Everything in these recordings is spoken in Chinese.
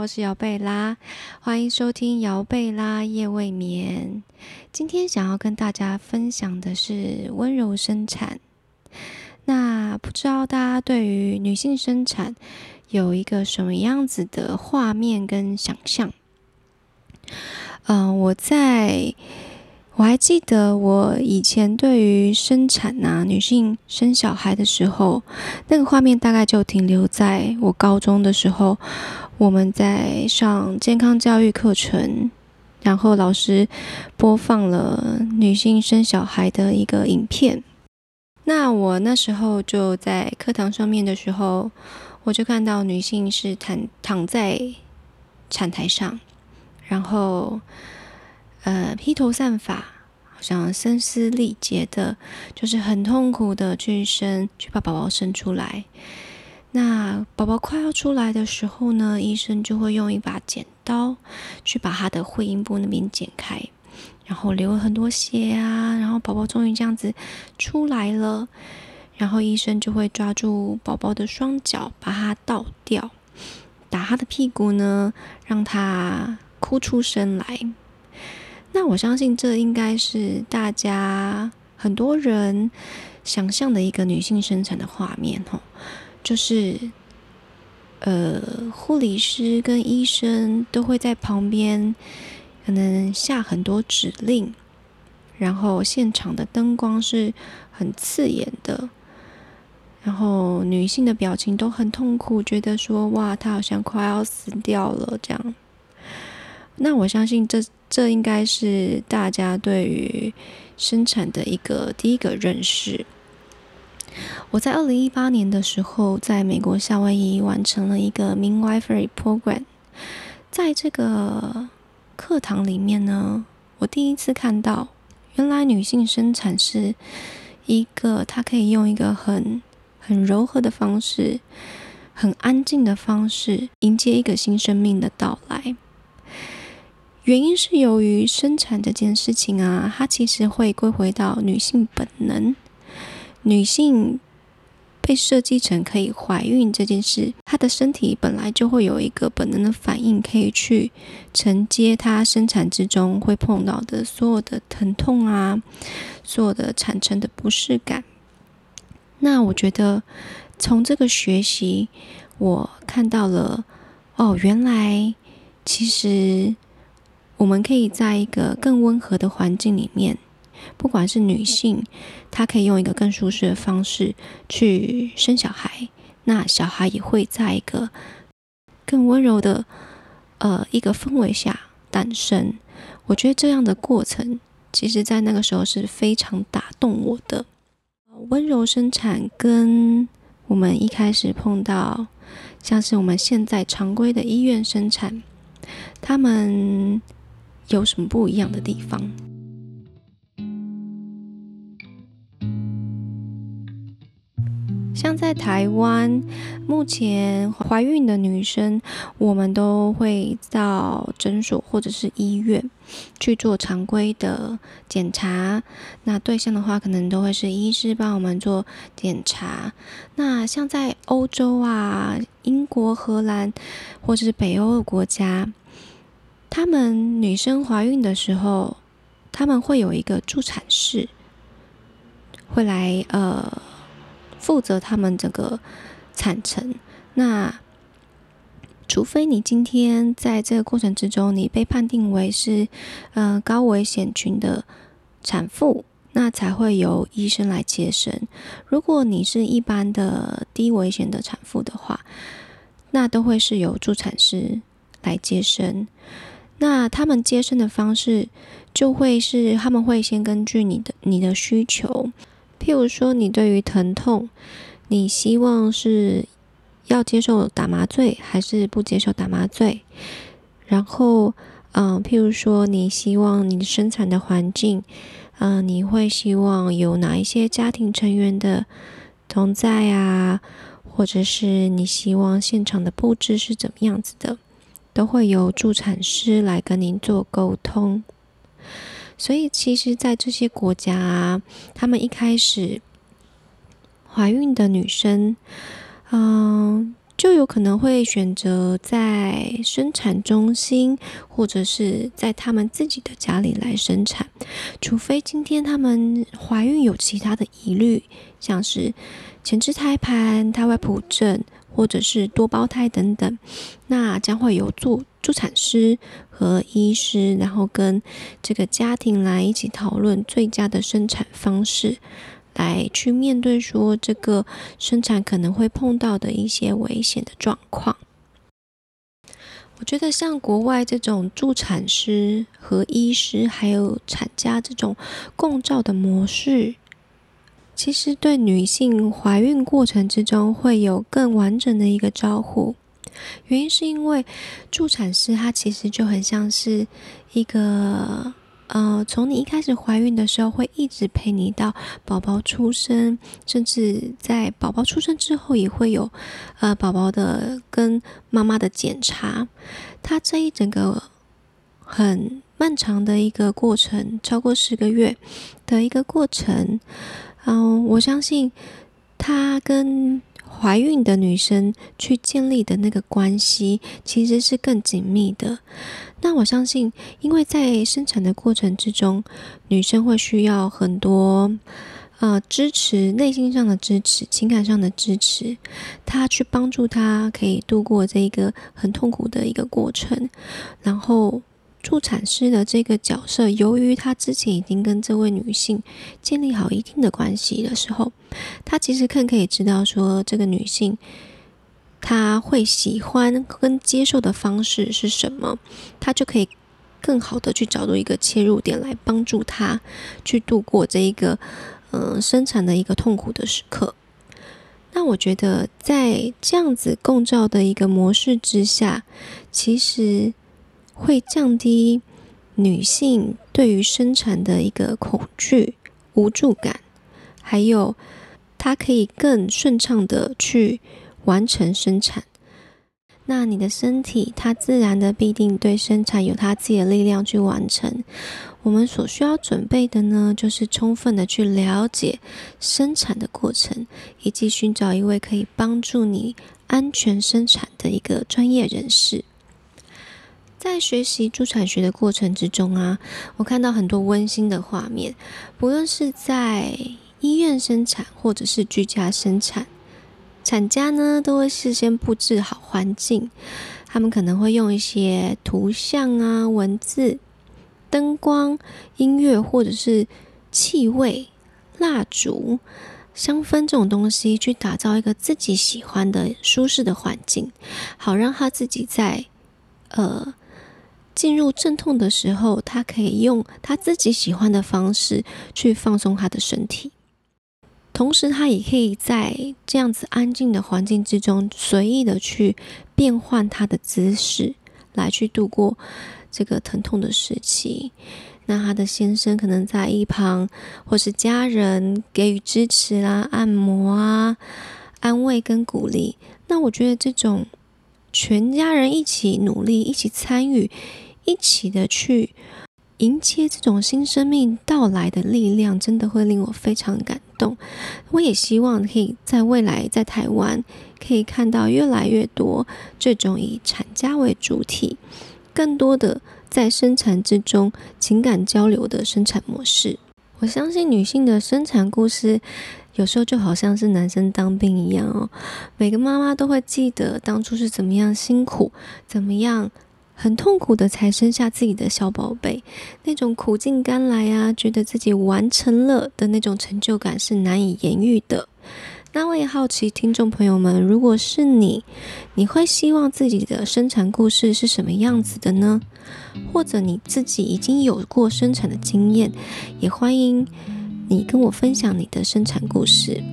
我是姚贝拉，欢迎收听姚贝拉夜未眠。今天想要跟大家分享的是温柔生产。那不知道大家对于女性生产有一个什么样子的画面跟想象？嗯，我在。我还记得我以前对于生产呐，女性生小孩的时候，那个画面大概就停留在我高中的时候，我们在上健康教育课程，然后老师播放了女性生小孩的一个影片。那我那时候就在课堂上面的时候，我就看到女性是躺躺在产台上，然后。呃，披头散发，好像声嘶力竭的，就是很痛苦的去生，去把宝宝生出来。那宝宝快要出来的时候呢，医生就会用一把剪刀去把他的会阴部那边剪开，然后流了很多血啊，然后宝宝终于这样子出来了，然后医生就会抓住宝宝的双脚，把它倒掉，打他的屁股呢，让他哭出声来。那我相信这应该是大家很多人想象的一个女性生产的画面，吼，就是呃，护理师跟医生都会在旁边，可能下很多指令，然后现场的灯光是很刺眼的，然后女性的表情都很痛苦，觉得说哇，她好像快要死掉了这样。那我相信这。这应该是大家对于生产的一个第一个认识。我在二零一八年的时候，在美国夏威夷完成了一个 Midwifery Program，在这个课堂里面呢，我第一次看到，原来女性生产是一个她可以用一个很很柔和的方式，很安静的方式，迎接一个新生命的到来。原因是由于生产这件事情啊，它其实会归回到女性本能。女性被设计成可以怀孕这件事，她的身体本来就会有一个本能的反应，可以去承接她生产之中会碰到的所有的疼痛啊，所有的产生的不适感。那我觉得从这个学习，我看到了哦，原来其实。我们可以在一个更温和的环境里面，不管是女性，她可以用一个更舒适的方式去生小孩，那小孩也会在一个更温柔的呃一个氛围下诞生。我觉得这样的过程，其实在那个时候是非常打动我的。温柔生产跟我们一开始碰到，像是我们现在常规的医院生产，他们。有什么不一样的地方？像在台湾，目前怀孕的女生，我们都会到诊所或者是医院去做常规的检查。那对象的话，可能都会是医师帮我们做检查。那像在欧洲啊、英国、荷兰或者是北欧的国家。他们女生怀孕的时候，他们会有一个助产士，会来呃负责他们整个产程。那除非你今天在这个过程之中，你被判定为是呃高危险群的产妇，那才会由医生来接生。如果你是一般的低危险的产妇的话，那都会是由助产师来接生。那他们接生的方式就会是，他们会先根据你的你的需求，譬如说你对于疼痛，你希望是要接受打麻醉还是不接受打麻醉？然后，嗯，譬如说你希望你生产的环境，嗯，你会希望有哪一些家庭成员的同在啊，或者是你希望现场的布置是怎么样子的？都会由助产师来跟您做沟通，所以其实，在这些国家，他们一开始怀孕的女生，嗯，就有可能会选择在生产中心，或者是在他们自己的家里来生产，除非今天他们怀孕有其他的疑虑，像是前置胎盘、胎外疱疹，或者是多胞胎等等，那将会有助助产师和医师，然后跟这个家庭来一起讨论最佳的生产方式。来去面对说这个生产可能会碰到的一些危险的状况。我觉得像国外这种助产师和医师还有产家这种共照的模式，其实对女性怀孕过程之中会有更完整的一个照护。原因是因为助产师他其实就很像是一个。呃，从你一开始怀孕的时候，会一直陪你到宝宝出生，甚至在宝宝出生之后，也会有呃宝宝的跟妈妈的检查。它这一整个很漫长的一个过程，超过十个月的一个过程，嗯，我相信它跟。怀孕的女生去建立的那个关系，其实是更紧密的。那我相信，因为在生产的过程之中，女生会需要很多呃支持，内心上的支持，情感上的支持，她去帮助她可以度过这一个很痛苦的一个过程，然后。助产师的这个角色，由于他之前已经跟这位女性建立好一定的关系的时候，他其实更可以知道说这个女性她会喜欢跟接受的方式是什么，他就可以更好的去找到一个切入点来帮助她去度过这一个嗯生产的一个痛苦的时刻。那我觉得在这样子共照的一个模式之下，其实。会降低女性对于生产的一个恐惧、无助感，还有她可以更顺畅的去完成生产。那你的身体，它自然的必定对生产有它自己的力量去完成。我们所需要准备的呢，就是充分的去了解生产的过程，以及寻找一位可以帮助你安全生产的一个专业人士。在学习助产学的过程之中啊，我看到很多温馨的画面。不论是在医院生产，或者是居家生产，产家呢都会事先布置好环境。他们可能会用一些图像啊、文字、灯光、音乐，或者是气味、蜡烛、香氛这种东西，去打造一个自己喜欢的舒适的环境，好让他自己在呃。进入阵痛的时候，他可以用他自己喜欢的方式去放松他的身体，同时他也可以在这样子安静的环境之中，随意的去变换他的姿势，来去度过这个疼痛的时期。那他的先生可能在一旁，或是家人给予支持啦、按摩啊、安慰跟鼓励。那我觉得这种全家人一起努力、一起参与。一起的去迎接这种新生命到来的力量，真的会令我非常感动。我也希望可以在未来在台湾可以看到越来越多这种以产家为主体，更多的在生产之中情感交流的生产模式。我相信女性的生产故事，有时候就好像是男生当兵一样哦。每个妈妈都会记得当初是怎么样辛苦，怎么样。很痛苦的才生下自己的小宝贝，那种苦尽甘来啊，觉得自己完成了的那种成就感是难以言喻的。那我也好奇，听众朋友们，如果是你，你会希望自己的生产故事是什么样子的呢？或者你自己已经有过生产的经验，也欢迎你跟我分享你的生产故事。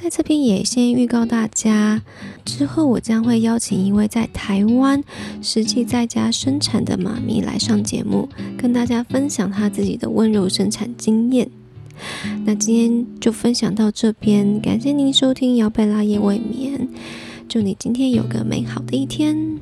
在这边也先预告大家，之后我将会邀请一位在台湾实际在家生产的妈咪来上节目，跟大家分享她自己的温柔生产经验。那今天就分享到这边，感谢您收听姚贝拉夜未眠，祝你今天有个美好的一天。